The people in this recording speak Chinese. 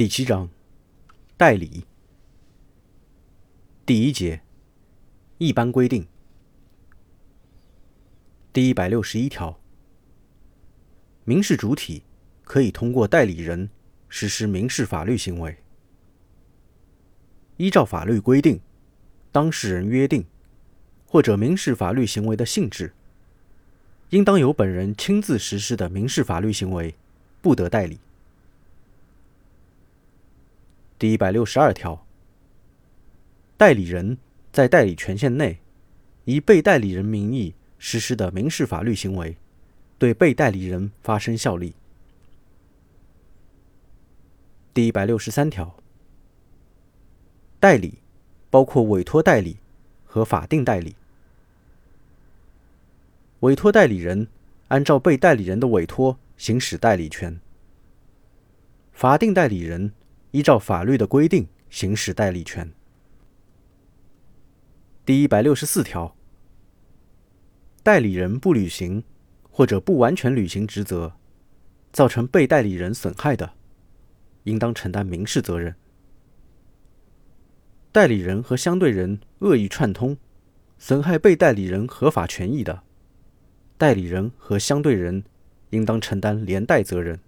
第七章，代理。第一节，一般规定。第一百六十一条，民事主体可以通过代理人实施民事法律行为。依照法律规定，当事人约定或者民事法律行为的性质，应当由本人亲自实施的民事法律行为，不得代理。第一百六十二条，代理人在代理权限内，以被代理人名义实施的民事法律行为，对被代理人发生效力。第一百六十三条，代理包括委托代理和法定代理。委托代理人按照被代理人的委托行使代理权，法定代理人。依照法律的规定行使代理权。第一百六十四条，代理人不履行或者不完全履行职责，造成被代理人损害的，应当承担民事责任。代理人和相对人恶意串通，损害被代理人合法权益的，代理人和相对人应当承担连带责任。